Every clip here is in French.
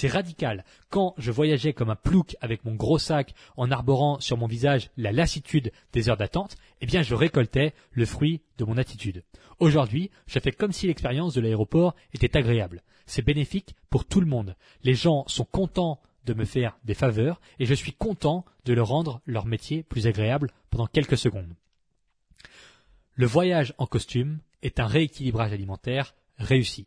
C'est radical. Quand je voyageais comme un plouc avec mon gros sac en arborant sur mon visage la lassitude des heures d'attente, eh bien je récoltais le fruit de mon attitude. Aujourd'hui, je fais comme si l'expérience de l'aéroport était agréable. C'est bénéfique pour tout le monde. Les gens sont contents de me faire des faveurs et je suis content de leur rendre leur métier plus agréable pendant quelques secondes. Le voyage en costume est un rééquilibrage alimentaire réussi.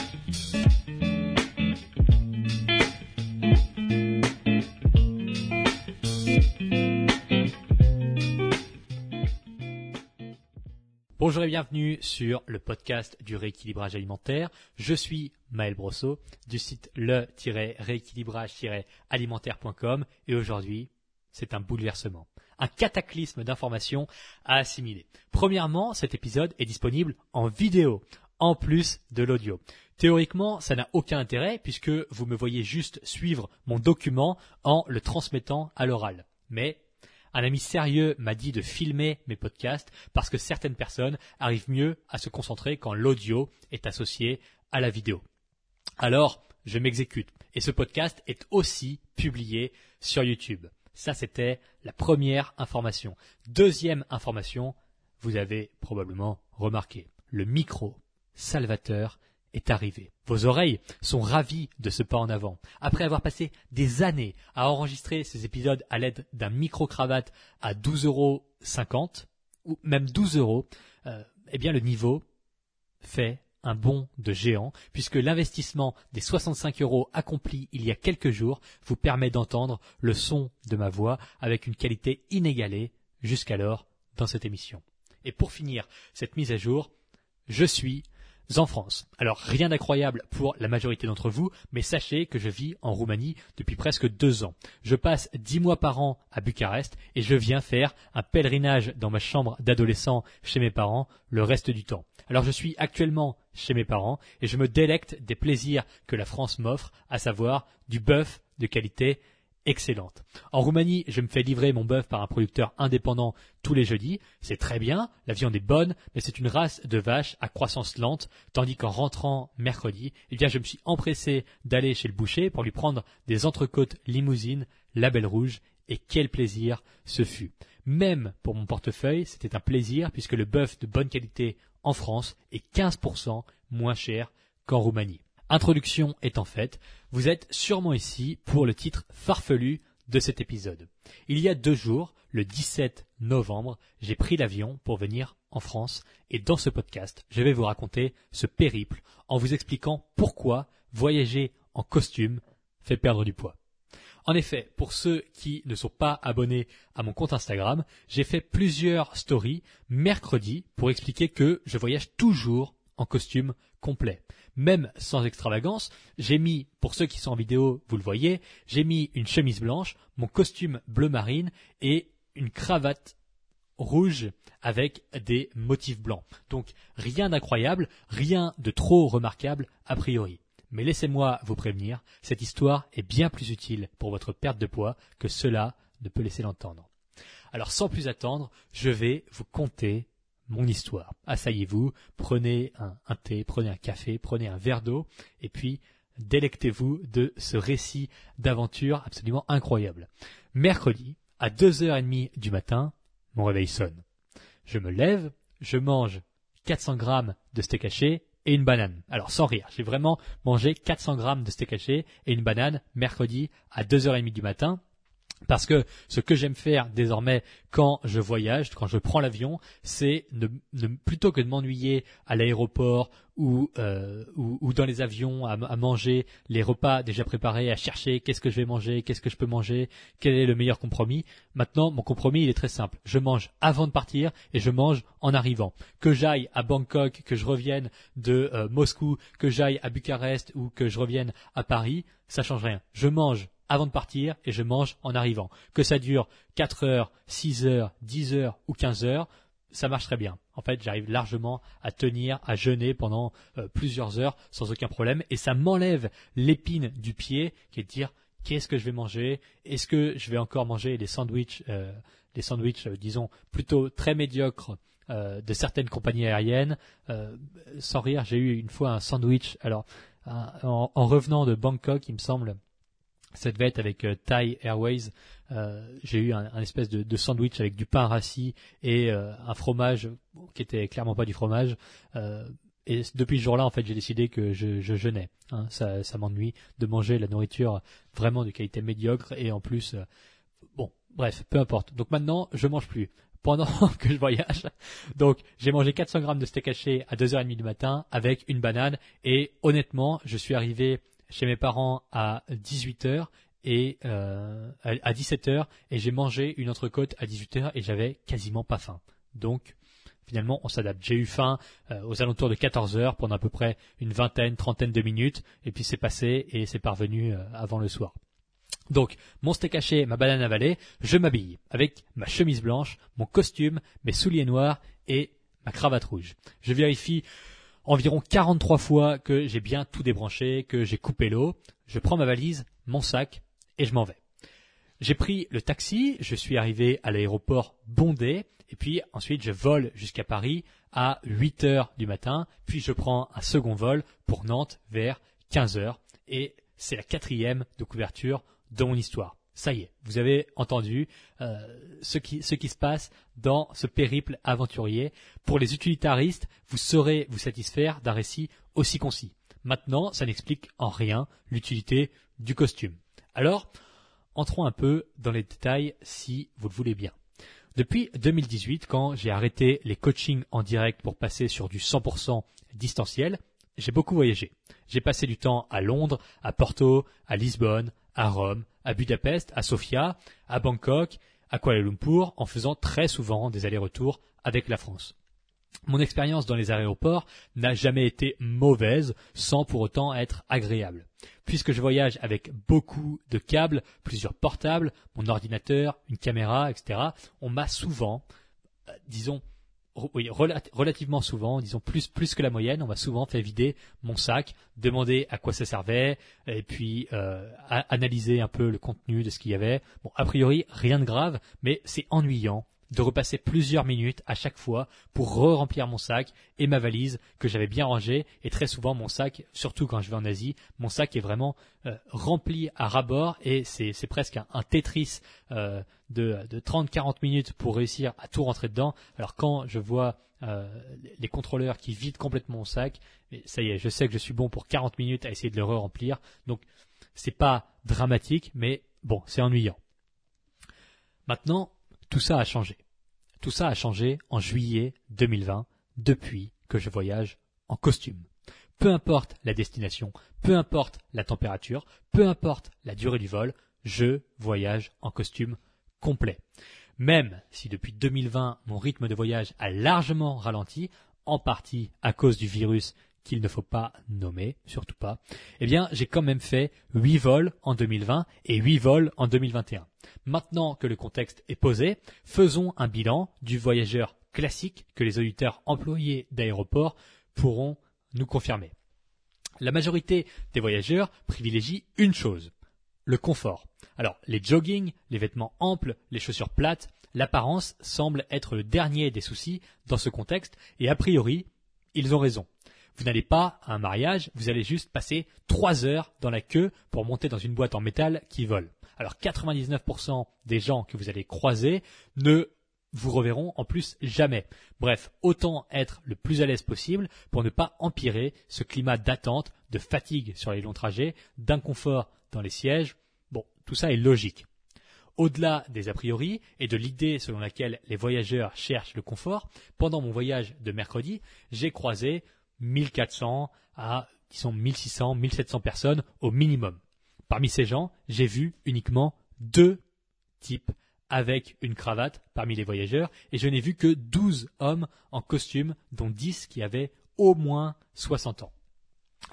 Bonjour et bienvenue sur le podcast du rééquilibrage alimentaire. Je suis Maël Brosso du site le-rééquilibrage-alimentaire.com et aujourd'hui, c'est un bouleversement, un cataclysme d'informations à assimiler. Premièrement, cet épisode est disponible en vidéo, en plus de l'audio. Théoriquement, ça n'a aucun intérêt puisque vous me voyez juste suivre mon document en le transmettant à l'oral. Mais un ami sérieux m'a dit de filmer mes podcasts parce que certaines personnes arrivent mieux à se concentrer quand l'audio est associé à la vidéo. Alors, je m'exécute. Et ce podcast est aussi publié sur YouTube. Ça, c'était la première information. Deuxième information, vous avez probablement remarqué. Le micro salvateur est arrivé. Vos oreilles sont ravies de ce pas en avant. Après avoir passé des années à enregistrer ces épisodes à l'aide d'un micro-cravate à 12,50 euros, ou même 12 euros, euh, eh bien le niveau fait un bond de géant, puisque l'investissement des 65 euros accompli il y a quelques jours vous permet d'entendre le son de ma voix avec une qualité inégalée jusqu'alors dans cette émission. Et pour finir cette mise à jour, je suis en France. Alors rien d'incroyable pour la majorité d'entre vous, mais sachez que je vis en Roumanie depuis presque deux ans. Je passe dix mois par an à Bucarest et je viens faire un pèlerinage dans ma chambre d'adolescent chez mes parents le reste du temps. Alors je suis actuellement chez mes parents et je me délecte des plaisirs que la France m'offre, à savoir du bœuf de qualité excellente. En Roumanie, je me fais livrer mon bœuf par un producteur indépendant tous les jeudis. C'est très bien, la viande est bonne, mais c'est une race de vache à croissance lente, tandis qu'en rentrant mercredi, eh bien, je me suis empressé d'aller chez le boucher pour lui prendre des entrecôtes limousines, label rouge, et quel plaisir ce fut. Même pour mon portefeuille, c'était un plaisir puisque le bœuf de bonne qualité en France est 15% moins cher qu'en Roumanie. Introduction étant faite, vous êtes sûrement ici pour le titre farfelu de cet épisode. Il y a deux jours, le 17 novembre, j'ai pris l'avion pour venir en France et dans ce podcast, je vais vous raconter ce périple en vous expliquant pourquoi voyager en costume fait perdre du poids. En effet, pour ceux qui ne sont pas abonnés à mon compte Instagram, j'ai fait plusieurs stories mercredi pour expliquer que je voyage toujours en costume complet. Même sans extravagance, j'ai mis, pour ceux qui sont en vidéo, vous le voyez, j'ai mis une chemise blanche, mon costume bleu marine et une cravate rouge avec des motifs blancs. Donc rien d'incroyable, rien de trop remarquable a priori. Mais laissez-moi vous prévenir, cette histoire est bien plus utile pour votre perte de poids que cela ne peut laisser l'entendre. Alors sans plus attendre, je vais vous conter mon histoire. Asseyez-vous, prenez un, thé, prenez un café, prenez un verre d'eau, et puis délectez-vous de ce récit d'aventure absolument incroyable. Mercredi, à 2h30 du matin, mon réveil sonne. Je me lève, je mange 400 grammes de steak haché et une banane. Alors sans rire, j'ai vraiment mangé 400 grammes de steak haché et une banane mercredi à 2h30 du matin. Parce que ce que j'aime faire désormais quand je voyage, quand je prends l'avion, c'est ne, plutôt que de m'ennuyer à l'aéroport ou, euh, ou, dans les avions à, manger les repas déjà préparés, à chercher qu'est-ce que je vais manger, qu'est-ce que je peux manger, quel est le meilleur compromis. Maintenant, mon compromis, il est très simple. Je mange avant de partir et je mange en arrivant. Que j'aille à Bangkok, que je revienne de euh, Moscou, que j'aille à Bucarest ou que je revienne à Paris, ça change rien. Je mange avant de partir et je mange en arrivant. Que ça dure 4 heures, 6 heures, 10 heures ou 15 heures, ça marche très bien. En fait, j'arrive largement à tenir, à jeûner pendant euh, plusieurs heures sans aucun problème et ça m'enlève l'épine du pied qui est de dire qu'est-ce que je vais manger? Est-ce que je vais encore manger des sandwichs, euh, des sandwichs, euh, disons, plutôt très médiocres de certaines compagnies aériennes? Sans rire, j'ai eu une fois un sandwich. Alors, en, revenant de Bangkok, il me semble, ça devait être avec Thai Airways. Euh, j'ai eu un, espèce de, sandwich avec du pain rassis et euh, un fromage qui était clairement pas du fromage. Euh, et depuis ce jour-là, en fait, j'ai décidé que je, je jeûnais. Hein. Ça, ça m'ennuie de manger la nourriture vraiment de qualité médiocre et en plus, bon, bref, peu importe. Donc maintenant, je mange plus pendant que je voyage. Donc, j'ai mangé 400 grammes de steak haché à 2h30 du matin avec une banane et honnêtement, je suis arrivé chez mes parents à 18h et euh, à 17h et j'ai mangé une entrecôte à 18h et j'avais quasiment pas faim. Donc finalement on s'adapte. J'ai eu faim euh, aux alentours de 14h pendant à peu près une vingtaine, trentaine de minutes et puis c'est passé et c'est parvenu euh, avant le soir. Donc, mon steak haché, ma banane avalée, je m'habille avec ma chemise blanche, mon costume, mes souliers noirs et ma cravate rouge. Je vérifie environ 43 fois que j'ai bien tout débranché, que j'ai coupé l'eau. Je prends ma valise, mon sac, et je m'en vais. J'ai pris le taxi, je suis arrivé à l'aéroport bondé, et puis ensuite je vole jusqu'à Paris à 8 heures du matin, puis je prends un second vol pour Nantes vers 15 heures, et c'est la quatrième de couverture de mon histoire. Ça y est, vous avez entendu euh, ce, qui, ce qui se passe dans ce périple aventurier. Pour les utilitaristes, vous saurez vous satisfaire d'un récit aussi concis. Maintenant, ça n'explique en rien l'utilité du costume. Alors, entrons un peu dans les détails si vous le voulez bien. Depuis 2018, quand j'ai arrêté les coachings en direct pour passer sur du 100% distanciel, j'ai beaucoup voyagé. J'ai passé du temps à Londres, à Porto, à Lisbonne, à Rome, à Budapest, à Sofia, à Bangkok, à Kuala Lumpur, en faisant très souvent des allers-retours avec la France. Mon expérience dans les aéroports n'a jamais été mauvaise sans pour autant être agréable. Puisque je voyage avec beaucoup de câbles, plusieurs portables, mon ordinateur, une caméra, etc., on m'a souvent, euh, disons, oui, relativement souvent, disons plus plus que la moyenne, on m'a souvent fait vider mon sac, demander à quoi ça servait, et puis euh, analyser un peu le contenu de ce qu'il y avait. Bon, a priori, rien de grave, mais c'est ennuyant de repasser plusieurs minutes à chaque fois pour re-remplir mon sac et ma valise que j'avais bien rangée. Et très souvent, mon sac, surtout quand je vais en Asie, mon sac est vraiment euh, rempli à ras-bord et c'est, presque un, Tetris euh, de, de 30-40 minutes pour réussir à tout rentrer dedans. Alors quand je vois euh, les contrôleurs qui vident complètement mon sac, ça y est, je sais que je suis bon pour 40 minutes à essayer de le re-remplir. Donc c'est pas dramatique, mais bon, c'est ennuyant. Maintenant, tout ça a changé. Tout ça a changé en juillet 2020, depuis que je voyage en costume. Peu importe la destination, peu importe la température, peu importe la durée du vol, je voyage en costume complet. Même si depuis 2020 mon rythme de voyage a largement ralenti, en partie à cause du virus qu'il ne faut pas nommer, surtout pas, eh bien, j'ai quand même fait 8 vols en 2020 et 8 vols en 2021. Maintenant que le contexte est posé, faisons un bilan du voyageur classique que les auditeurs employés d'aéroport pourront nous confirmer. La majorité des voyageurs privilégient une chose, le confort. Alors, les jogging, les vêtements amples, les chaussures plates, l'apparence semble être le dernier des soucis dans ce contexte et a priori, ils ont raison. Vous n'allez pas à un mariage, vous allez juste passer trois heures dans la queue pour monter dans une boîte en métal qui vole. Alors 99% des gens que vous allez croiser ne vous reverront en plus jamais. Bref, autant être le plus à l'aise possible pour ne pas empirer ce climat d'attente, de fatigue sur les longs trajets, d'inconfort dans les sièges. Bon, tout ça est logique. Au-delà des a priori et de l'idée selon laquelle les voyageurs cherchent le confort, pendant mon voyage de mercredi, j'ai croisé 1400 à, disons, 1600, 1700 personnes au minimum. Parmi ces gens, j'ai vu uniquement deux types avec une cravate parmi les voyageurs et je n'ai vu que 12 hommes en costume, dont 10 qui avaient au moins 60 ans.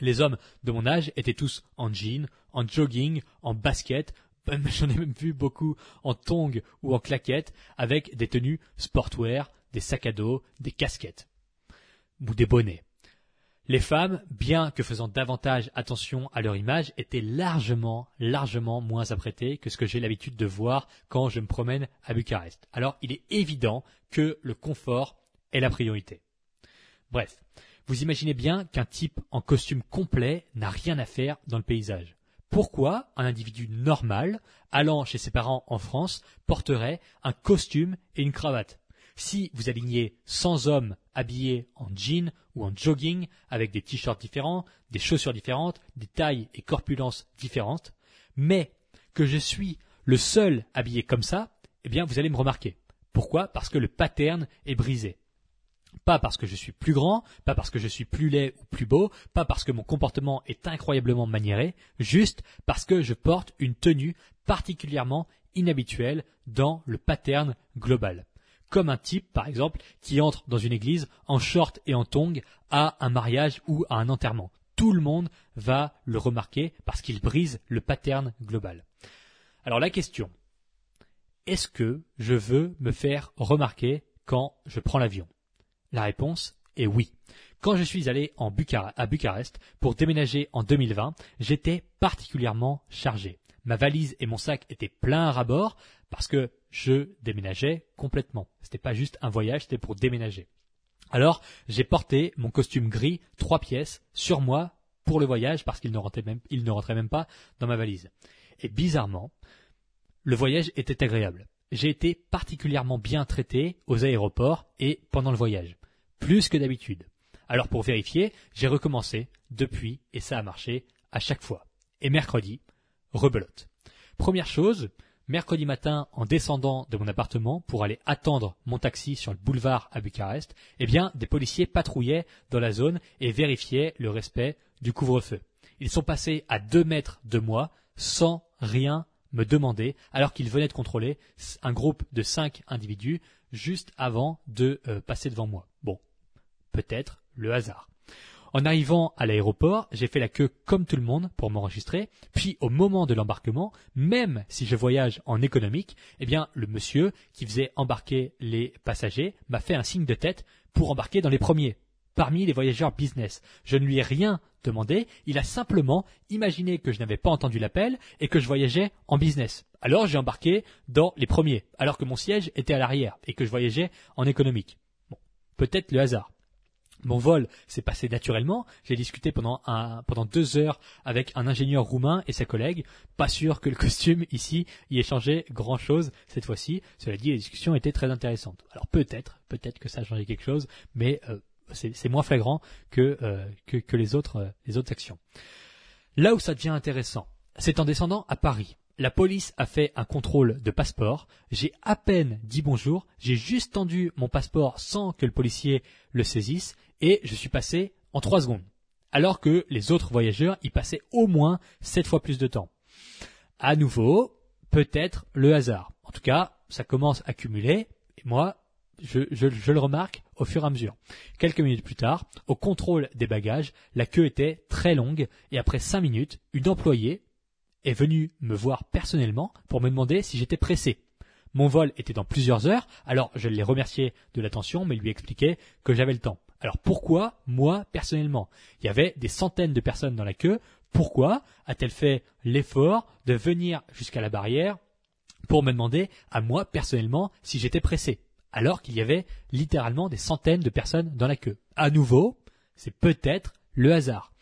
Les hommes de mon âge étaient tous en jean, en jogging, en basket, J'en ai même vu beaucoup en tongs ou en claquettes avec des tenues sportwear, des sacs à dos, des casquettes ou des bonnets. Les femmes, bien que faisant davantage attention à leur image, étaient largement, largement moins apprêtées que ce que j'ai l'habitude de voir quand je me promène à Bucarest. Alors il est évident que le confort est la priorité. Bref, vous imaginez bien qu'un type en costume complet n'a rien à faire dans le paysage. Pourquoi un individu normal, allant chez ses parents en France, porterait un costume et une cravate? Si vous alignez 100 hommes habillés en jean ou en jogging avec des t-shirts différents, des chaussures différentes, des tailles et corpulences différentes, mais que je suis le seul habillé comme ça, eh bien vous allez me remarquer. Pourquoi? Parce que le pattern est brisé. Pas parce que je suis plus grand, pas parce que je suis plus laid ou plus beau, pas parce que mon comportement est incroyablement maniéré, juste parce que je porte une tenue particulièrement inhabituelle dans le pattern global comme un type, par exemple, qui entre dans une église en short et en tongs à un mariage ou à un enterrement. Tout le monde va le remarquer parce qu'il brise le pattern global. Alors la question, est-ce que je veux me faire remarquer quand je prends l'avion? La réponse est oui. Quand je suis allé à Bucarest pour déménager en 2020, j'étais particulièrement chargé. Ma valise et mon sac étaient pleins à rabord parce que je déménageais complètement. C'était pas juste un voyage, c'était pour déménager. Alors, j'ai porté mon costume gris, trois pièces, sur moi pour le voyage parce qu'il ne rentrait même, il ne rentrait même pas dans ma valise. Et bizarrement, le voyage était agréable. J'ai été particulièrement bien traité aux aéroports et pendant le voyage. Plus que d'habitude. Alors pour vérifier, j'ai recommencé depuis et ça a marché à chaque fois. Et mercredi, rebelote. Première chose, mercredi matin, en descendant de mon appartement pour aller attendre mon taxi sur le boulevard à Bucarest, eh bien, des policiers patrouillaient dans la zone et vérifiaient le respect du couvre-feu. Ils sont passés à deux mètres de moi sans rien me demander, alors qu'ils venaient de contrôler un groupe de cinq individus juste avant de euh, passer devant moi. Bon, peut-être le hasard. En arrivant à l'aéroport, j'ai fait la queue comme tout le monde pour m'enregistrer, puis au moment de l'embarquement, même si je voyage en économique, eh bien le monsieur qui faisait embarquer les passagers m'a fait un signe de tête pour embarquer dans les premiers, parmi les voyageurs business. Je ne lui ai rien demandé, il a simplement imaginé que je n'avais pas entendu l'appel et que je voyageais en business. Alors j'ai embarqué dans les premiers, alors que mon siège était à l'arrière et que je voyageais en économique. Bon, peut-être le hasard. Mon vol s'est passé naturellement. J'ai discuté pendant, deux heures avec un ingénieur roumain et ses collègues. Pas sûr que le costume ici y ait changé grand chose cette fois-ci. Cela dit, les discussions étaient très intéressantes. Alors peut-être, peut-être que ça a changé quelque chose, mais euh, c'est moins flagrant que, euh, les autres, euh, les autres actions. Là où ça devient intéressant, c'est en descendant à Paris. La police a fait un contrôle de passeport. J'ai à peine dit bonjour. J'ai juste tendu mon passeport sans que le policier le saisisse et je suis passé en trois secondes. Alors que les autres voyageurs y passaient au moins sept fois plus de temps. À nouveau, peut-être le hasard. En tout cas, ça commence à cumuler et moi, je, le remarque au fur et à mesure. Quelques minutes plus tard, au contrôle des bagages, la queue était très longue et après cinq minutes, une employée est venue me voir personnellement pour me demander si j'étais pressé. Mon vol était dans plusieurs heures, alors je l'ai remercié de l'attention, mais lui expliqué que j'avais le temps. Alors pourquoi moi personnellement? Il y avait des centaines de personnes dans la queue. Pourquoi a-t-elle fait l'effort de venir jusqu'à la barrière pour me demander à moi personnellement si j'étais pressé? Alors qu'il y avait littéralement des centaines de personnes dans la queue À nouveau, c'est peut-être le hasard.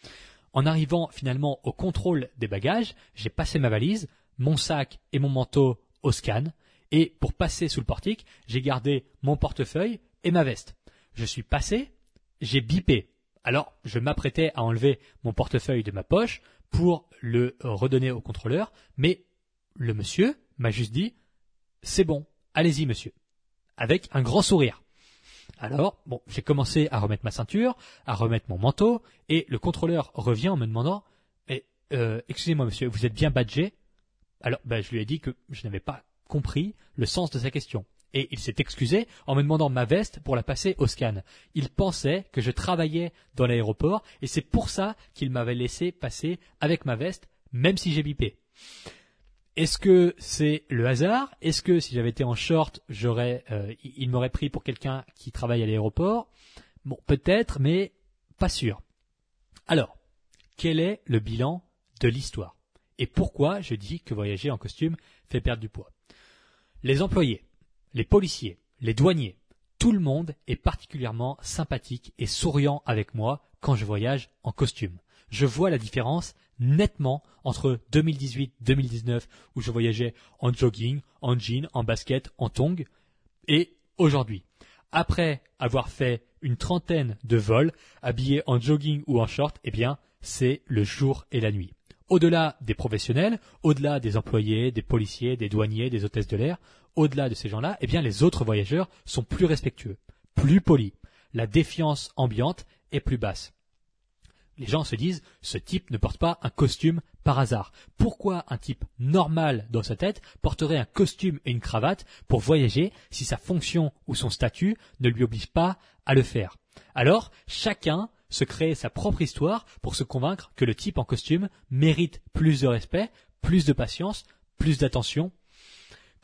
En arrivant finalement au contrôle des bagages, j'ai passé ma valise, mon sac et mon manteau au scan, et pour passer sous le portique, j'ai gardé mon portefeuille et ma veste. Je suis passé, j'ai bipé. Alors, je m'apprêtais à enlever mon portefeuille de ma poche pour le redonner au contrôleur, mais le monsieur m'a juste dit C'est bon, allez-y, monsieur. Avec un grand sourire. Alors, bon, j'ai commencé à remettre ma ceinture, à remettre mon manteau, et le contrôleur revient en me demandant euh, Excusez-moi, monsieur, vous êtes bien badgé? Alors, ben, je lui ai dit que je n'avais pas compris le sens de sa question et il s'est excusé en me demandant ma veste pour la passer au scan. Il pensait que je travaillais dans l'aéroport et c'est pour ça qu'il m'avait laissé passer avec ma veste, même si j'ai bipé. Est-ce que c'est le hasard? Est-ce que si j'avais été en short, j'aurais, euh, il m'aurait pris pour quelqu'un qui travaille à l'aéroport? Bon, peut-être, mais pas sûr. Alors, quel est le bilan de l'histoire? Et pourquoi je dis que voyager en costume fait perdre du poids? Les employés, les policiers, les douaniers, tout le monde est particulièrement sympathique et souriant avec moi quand je voyage en costume. Je vois la différence nettement entre 2018-2019 où je voyageais en jogging, en jean, en basket, en tongs et aujourd'hui. Après avoir fait une trentaine de vols habillé en jogging ou en short, eh bien, c'est le jour et la nuit. Au-delà des professionnels, au-delà des employés, des policiers, des douaniers, des hôtesses de l'air, au-delà de ces gens-là, eh bien, les autres voyageurs sont plus respectueux, plus polis. La défiance ambiante est plus basse les gens se disent ce type ne porte pas un costume par hasard. Pourquoi un type normal dans sa tête porterait un costume et une cravate pour voyager si sa fonction ou son statut ne lui oblige pas à le faire? Alors, chacun se crée sa propre histoire pour se convaincre que le type en costume mérite plus de respect, plus de patience, plus d'attention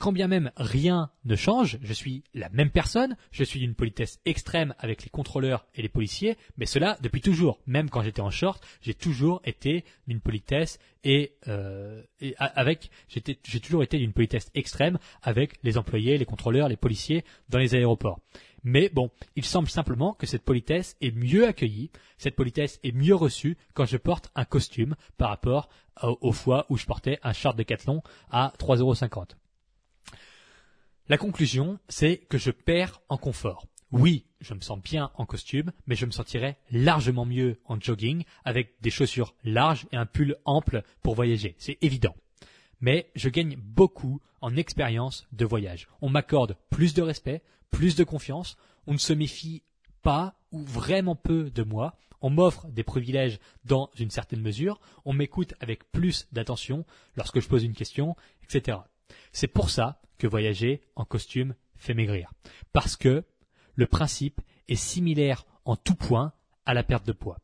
quand bien même rien ne change, je suis la même personne, je suis d'une politesse extrême avec les contrôleurs et les policiers, mais cela depuis toujours. Même quand j'étais en short, j'ai toujours été d'une politesse et, euh, avec, j'ai toujours été d'une politesse extrême avec les employés, les contrôleurs, les policiers dans les aéroports. Mais bon, il semble simplement que cette politesse est mieux accueillie, cette politesse est mieux reçue quand je porte un costume par rapport aux fois où je portais un short de Decathlon à 3,50 euros. La conclusion, c'est que je perds en confort. Oui, je me sens bien en costume, mais je me sentirais largement mieux en jogging avec des chaussures larges et un pull ample pour voyager. C'est évident. Mais je gagne beaucoup en expérience de voyage. On m'accorde plus de respect, plus de confiance, on ne se méfie pas ou vraiment peu de moi, on m'offre des privilèges dans une certaine mesure, on m'écoute avec plus d'attention lorsque je pose une question, etc. C'est pour ça que voyager en costume fait maigrir. Parce que le principe est similaire en tout point à la perte de poids.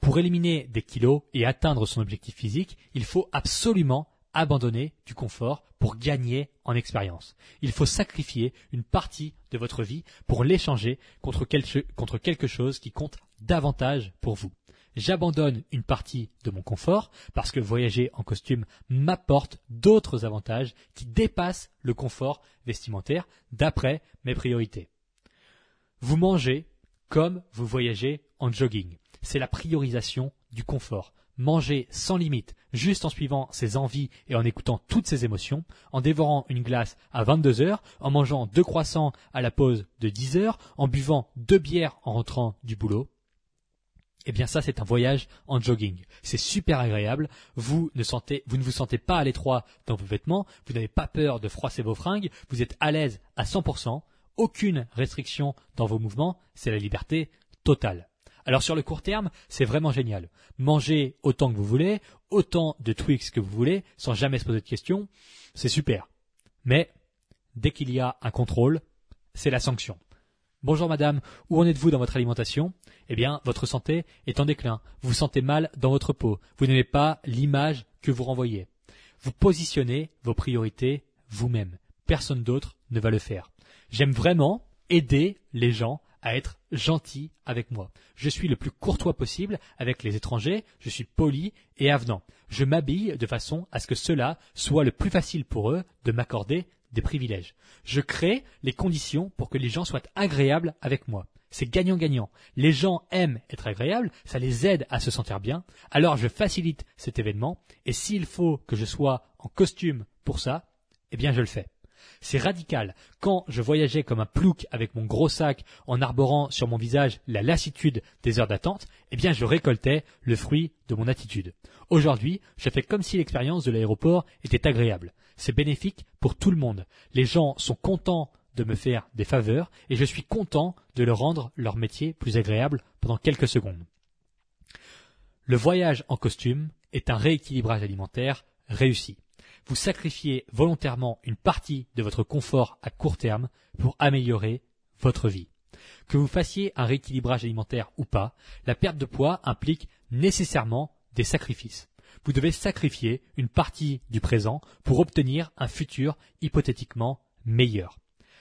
Pour éliminer des kilos et atteindre son objectif physique, il faut absolument abandonner du confort pour gagner en expérience. Il faut sacrifier une partie de votre vie pour l'échanger contre, quelque chose qui compte davantage pour vous j'abandonne une partie de mon confort parce que voyager en costume m'apporte d'autres avantages qui dépassent le confort vestimentaire d'après mes priorités. Vous mangez comme vous voyagez en jogging. C'est la priorisation du confort. Manger sans limite, juste en suivant ses envies et en écoutant toutes ses émotions, en dévorant une glace à 22 heures, en mangeant deux croissants à la pause de 10 heures, en buvant deux bières en rentrant du boulot, eh bien ça c'est un voyage en jogging. C'est super agréable. Vous ne sentez, vous ne vous sentez pas à l'étroit dans vos vêtements. Vous n'avez pas peur de froisser vos fringues. Vous êtes à l'aise à 100%. Aucune restriction dans vos mouvements. C'est la liberté totale. Alors sur le court terme, c'est vraiment génial. Mangez autant que vous voulez, autant de Twix que vous voulez, sans jamais se poser de questions. C'est super. Mais dès qu'il y a un contrôle, c'est la sanction. Bonjour madame, où en êtes-vous dans votre alimentation? Eh bien, votre santé est en déclin. Vous vous sentez mal dans votre peau. Vous n'aimez pas l'image que vous renvoyez. Vous positionnez vos priorités vous-même. Personne d'autre ne va le faire. J'aime vraiment aider les gens à être gentils avec moi. Je suis le plus courtois possible avec les étrangers, je suis poli et avenant. Je m'habille de façon à ce que cela soit le plus facile pour eux de m'accorder des privilèges. Je crée les conditions pour que les gens soient agréables avec moi. C'est gagnant-gagnant. Les gens aiment être agréables, ça les aide à se sentir bien. Alors je facilite cet événement et s'il faut que je sois en costume pour ça, eh bien je le fais. C'est radical. Quand je voyageais comme un plouc avec mon gros sac en arborant sur mon visage la lassitude des heures d'attente, eh bien je récoltais le fruit de mon attitude. Aujourd'hui, je fais comme si l'expérience de l'aéroport était agréable. C'est bénéfique pour tout le monde. Les gens sont contents de me faire des faveurs et je suis content de leur rendre leur métier plus agréable pendant quelques secondes. Le voyage en costume est un rééquilibrage alimentaire réussi vous sacrifiez volontairement une partie de votre confort à court terme pour améliorer votre vie. Que vous fassiez un rééquilibrage alimentaire ou pas, la perte de poids implique nécessairement des sacrifices. Vous devez sacrifier une partie du présent pour obtenir un futur hypothétiquement meilleur.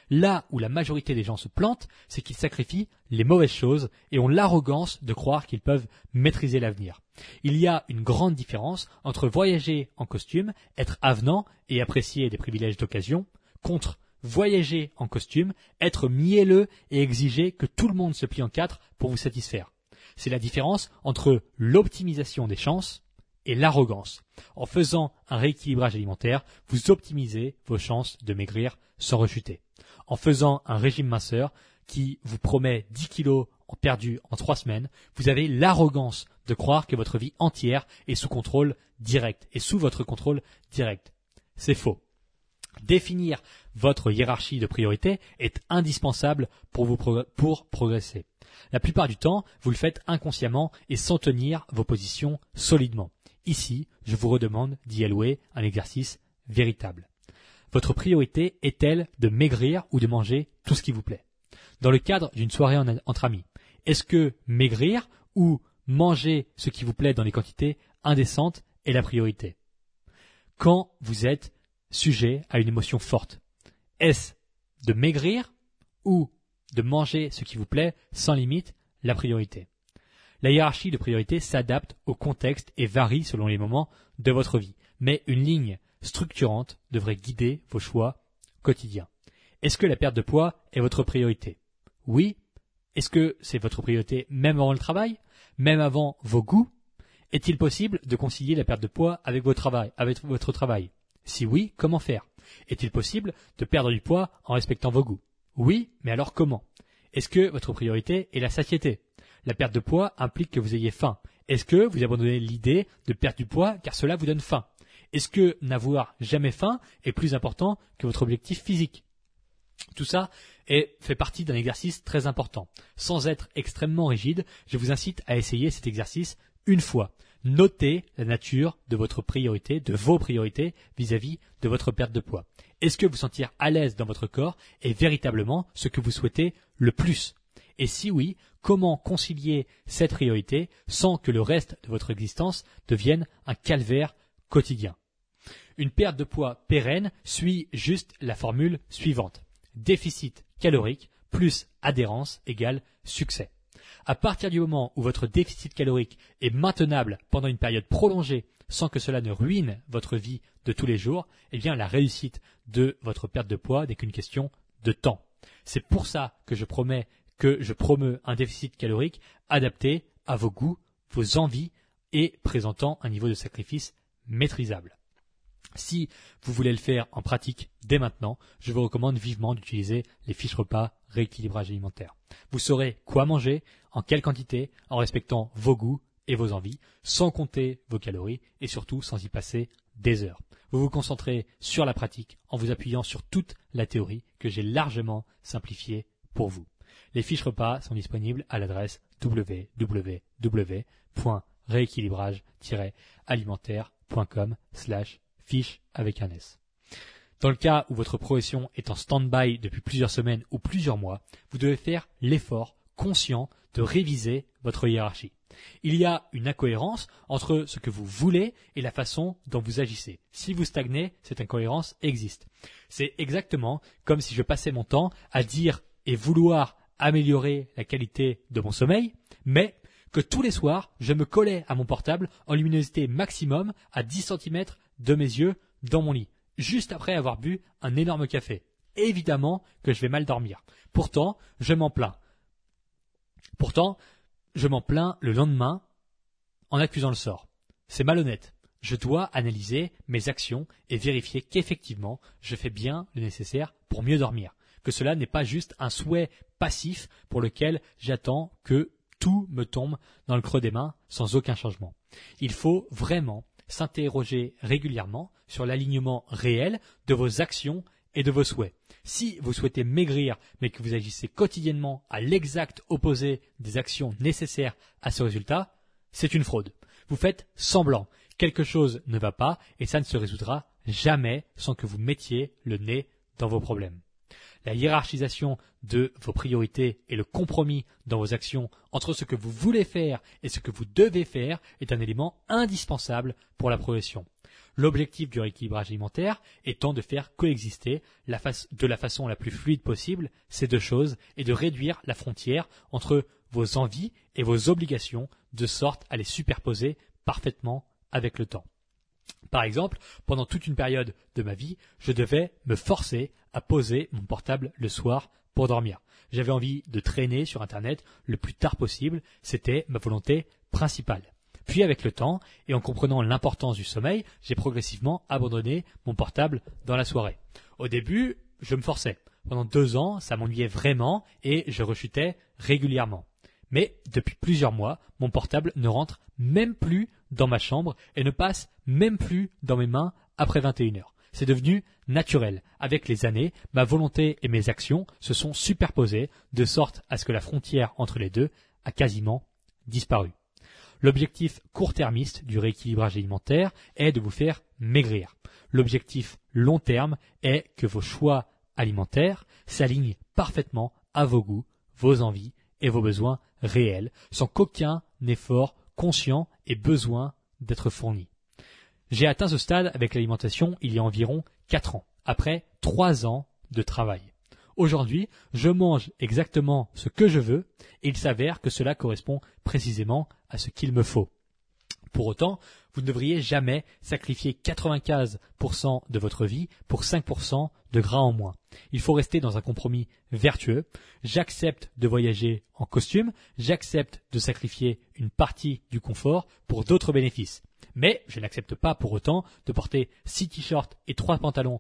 Là où la majorité des gens se plantent, c'est qu'ils sacrifient les mauvaises choses et ont l'arrogance de croire qu'ils peuvent maîtriser l'avenir. Il y a une grande différence entre voyager en costume, être avenant et apprécier des privilèges d'occasion, contre voyager en costume, être mielleux et exiger que tout le monde se plie en quatre pour vous satisfaire. C'est la différence entre l'optimisation des chances et l'arrogance. En faisant un rééquilibrage alimentaire, vous optimisez vos chances de maigrir sans rechuter. En faisant un régime minceur qui vous promet 10 kilos en perdu en 3 semaines, vous avez l'arrogance de croire que votre vie entière est sous contrôle direct et sous votre contrôle direct. C'est faux. Définir votre hiérarchie de priorité est indispensable pour pour progresser. La plupart du temps, vous le faites inconsciemment et sans tenir vos positions solidement. Ici, je vous redemande d'y allouer un exercice véritable. Votre priorité est-elle de maigrir ou de manger tout ce qui vous plaît? Dans le cadre d'une soirée entre amis, est-ce que maigrir ou manger ce qui vous plaît dans des quantités indécentes est la priorité? Quand vous êtes sujet à une émotion forte, est-ce de maigrir ou de manger ce qui vous plaît sans limite la priorité? La hiérarchie de priorité s'adapte au contexte et varie selon les moments de votre vie, mais une ligne structurante devrait guider vos choix quotidiens. Est-ce que la perte de poids est votre priorité? Oui. Est-ce que c'est votre priorité même avant le travail? Même avant vos goûts? Est-il possible de concilier la perte de poids avec votre travail, avec votre travail? Si oui, comment faire? Est-il possible de perdre du poids en respectant vos goûts? Oui, mais alors comment? Est-ce que votre priorité est la satiété? La perte de poids implique que vous ayez faim. Est-ce que vous abandonnez l'idée de perdre du poids car cela vous donne faim? Est-ce que n'avoir jamais faim est plus important que votre objectif physique? Tout ça fait partie d'un exercice très important. Sans être extrêmement rigide, je vous incite à essayer cet exercice une fois. Notez la nature de votre priorité, de vos priorités vis-à-vis de votre perte de poids. Est-ce que vous sentir à l'aise dans votre corps est véritablement ce que vous souhaitez le plus? Et si oui, comment concilier cette priorité sans que le reste de votre existence devienne un calvaire Une perte de poids pérenne suit juste la formule suivante. Déficit calorique plus adhérence égale succès. À partir du moment où votre déficit calorique est maintenable pendant une période prolongée sans que cela ne ruine votre vie de tous les jours, eh bien la réussite de votre perte de poids n'est qu'une question de temps. C'est pour ça que je promets que je promeux un déficit calorique adapté à vos goûts, vos envies et présentant un niveau de sacrifice maîtrisable. Si vous voulez le faire en pratique dès maintenant, je vous recommande vivement d'utiliser les fiches repas rééquilibrage alimentaire. Vous saurez quoi manger, en quelle quantité, en respectant vos goûts et vos envies, sans compter vos calories et surtout sans y passer des heures. Vous vous concentrez sur la pratique en vous appuyant sur toute la théorie que j'ai largement simplifiée pour vous. Les fiches repas sont disponibles à l'adresse www.rééquilibrage-alimentaire.com slash fiche avec un. Dans le cas où votre progression est en stand-by depuis plusieurs semaines ou plusieurs mois, vous devez faire l'effort conscient de réviser votre hiérarchie. Il y a une incohérence entre ce que vous voulez et la façon dont vous agissez. Si vous stagnez, cette incohérence existe. C'est exactement comme si je passais mon temps à dire et vouloir améliorer la qualité de mon sommeil, mais que tous les soirs, je me collais à mon portable en luminosité maximum à 10 cm de mes yeux dans mon lit, juste après avoir bu un énorme café. Évidemment que je vais mal dormir. Pourtant, je m'en plains. Pourtant, je m'en plains le lendemain en accusant le sort. C'est malhonnête. Je dois analyser mes actions et vérifier qu'effectivement je fais bien le nécessaire pour mieux dormir que cela n'est pas juste un souhait passif pour lequel j'attends que tout me tombe dans le creux des mains sans aucun changement. Il faut vraiment s'interroger régulièrement sur l'alignement réel de vos actions et de vos souhaits. Si vous souhaitez maigrir mais que vous agissez quotidiennement à l'exact opposé des actions nécessaires à ce résultat, c'est une fraude. Vous faites semblant. Quelque chose ne va pas et ça ne se résoudra jamais sans que vous mettiez le nez dans vos problèmes. La hiérarchisation de vos priorités et le compromis dans vos actions entre ce que vous voulez faire et ce que vous devez faire est un élément indispensable pour la progression. L'objectif du rééquilibrage alimentaire étant de faire coexister de la façon la plus fluide possible ces deux choses et de réduire la frontière entre vos envies et vos obligations de sorte à les superposer parfaitement avec le temps. Par exemple, pendant toute une période de ma vie, je devais me forcer à poser mon portable le soir pour dormir. J'avais envie de traîner sur Internet le plus tard possible, c'était ma volonté principale. Puis avec le temps, et en comprenant l'importance du sommeil, j'ai progressivement abandonné mon portable dans la soirée. Au début, je me forçais. Pendant deux ans, ça m'ennuyait vraiment et je rechutais régulièrement. Mais depuis plusieurs mois, mon portable ne rentre même plus dans ma chambre et ne passe même plus dans mes mains après 21 heures. C'est devenu naturel. Avec les années, ma volonté et mes actions se sont superposées de sorte à ce que la frontière entre les deux a quasiment disparu. L'objectif court-termiste du rééquilibrage alimentaire est de vous faire maigrir. L'objectif long terme est que vos choix alimentaires s'alignent parfaitement à vos goûts, vos envies et vos besoins réels, sans qu'aucun effort conscient ait besoin d'être fourni. J'ai atteint ce stade avec l'alimentation il y a environ 4 ans, après 3 ans de travail. Aujourd'hui, je mange exactement ce que je veux et il s'avère que cela correspond précisément à ce qu'il me faut. Pour autant, vous ne devriez jamais sacrifier 95% de votre vie pour 5% de gras en moins. Il faut rester dans un compromis vertueux. J'accepte de voyager en costume, j'accepte de sacrifier une partie du confort pour d'autres bénéfices. Mais je n'accepte pas pour autant de porter 6 t-shirts et 3 pantalons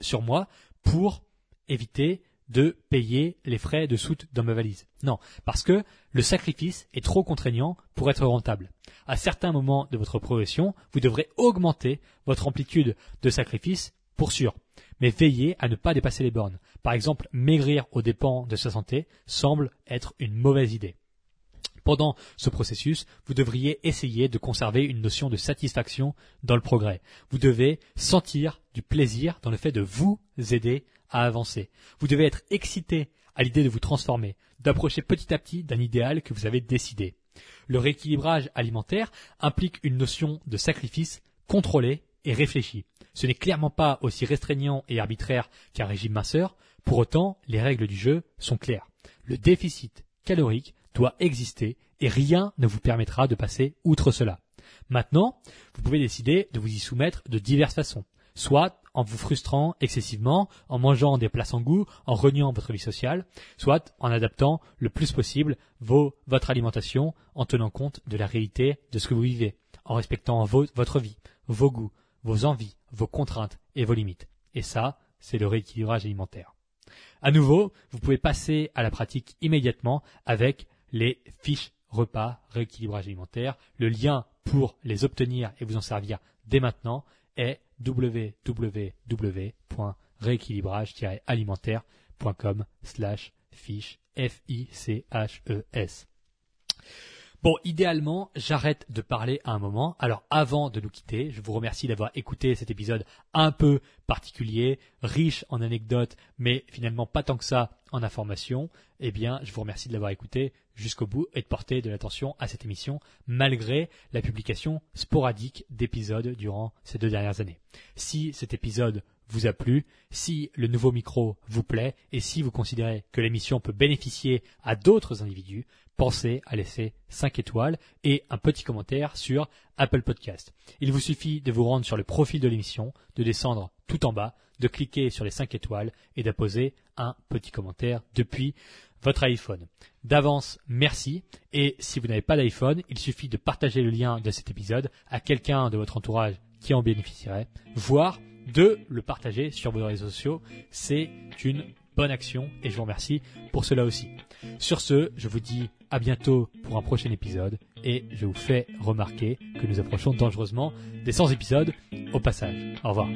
sur moi pour éviter de payer les frais de soute dans ma valise. Non, parce que le sacrifice est trop contraignant pour être rentable. À certains moments de votre progression, vous devrez augmenter votre amplitude de sacrifice pour sûr. Mais veillez à ne pas dépasser les bornes. Par exemple, maigrir aux dépens de sa santé semble être une mauvaise idée. Pendant ce processus, vous devriez essayer de conserver une notion de satisfaction dans le progrès. Vous devez sentir du plaisir dans le fait de vous aider à avancer. Vous devez être excité à l'idée de vous transformer, d'approcher petit à petit d'un idéal que vous avez décidé. Le rééquilibrage alimentaire implique une notion de sacrifice contrôlé et réfléchi. Ce n'est clairement pas aussi restreignant et arbitraire qu'un régime minceur, pour autant les règles du jeu sont claires. Le déficit calorique doit exister et rien ne vous permettra de passer outre cela. Maintenant, vous pouvez décider de vous y soumettre de diverses façons soit en vous frustrant excessivement, en mangeant des plats sans goût, en reniant votre vie sociale, soit en adaptant le plus possible votre alimentation en tenant compte de la réalité de ce que vous vivez, en respectant votre vie, vos goûts, vos envies, vos contraintes et vos limites. Et ça, c'est le rééquilibrage alimentaire. À nouveau, vous pouvez passer à la pratique immédiatement avec les fiches repas rééquilibrage alimentaire. Le lien pour les obtenir et vous en servir dès maintenant est www.rééquilibrage-alimentaire.com slash fiche F-I-C-H-E-S. Bon, idéalement, j'arrête de parler à un moment. Alors, avant de nous quitter, je vous remercie d'avoir écouté cet épisode un peu particulier, riche en anecdotes, mais finalement pas tant que ça en informations. Eh bien, je vous remercie de l'avoir écouté jusqu'au bout et de porter de l'attention à cette émission, malgré la publication sporadique d'épisodes durant ces deux dernières années. Si cet épisode vous a plu, si le nouveau micro vous plaît et si vous considérez que l'émission peut bénéficier à d'autres individus, pensez à laisser 5 étoiles et un petit commentaire sur Apple Podcast. Il vous suffit de vous rendre sur le profil de l'émission, de descendre tout en bas, de cliquer sur les 5 étoiles et d'apposer un petit commentaire depuis votre iPhone. D'avance, merci. Et si vous n'avez pas d'iPhone, il suffit de partager le lien de cet épisode à quelqu'un de votre entourage qui en bénéficierait, voire de le partager sur vos réseaux sociaux. C'est une bonne action et je vous remercie pour cela aussi. Sur ce, je vous dis à bientôt pour un prochain épisode et je vous fais remarquer que nous approchons dangereusement des 100 épisodes au passage. Au revoir.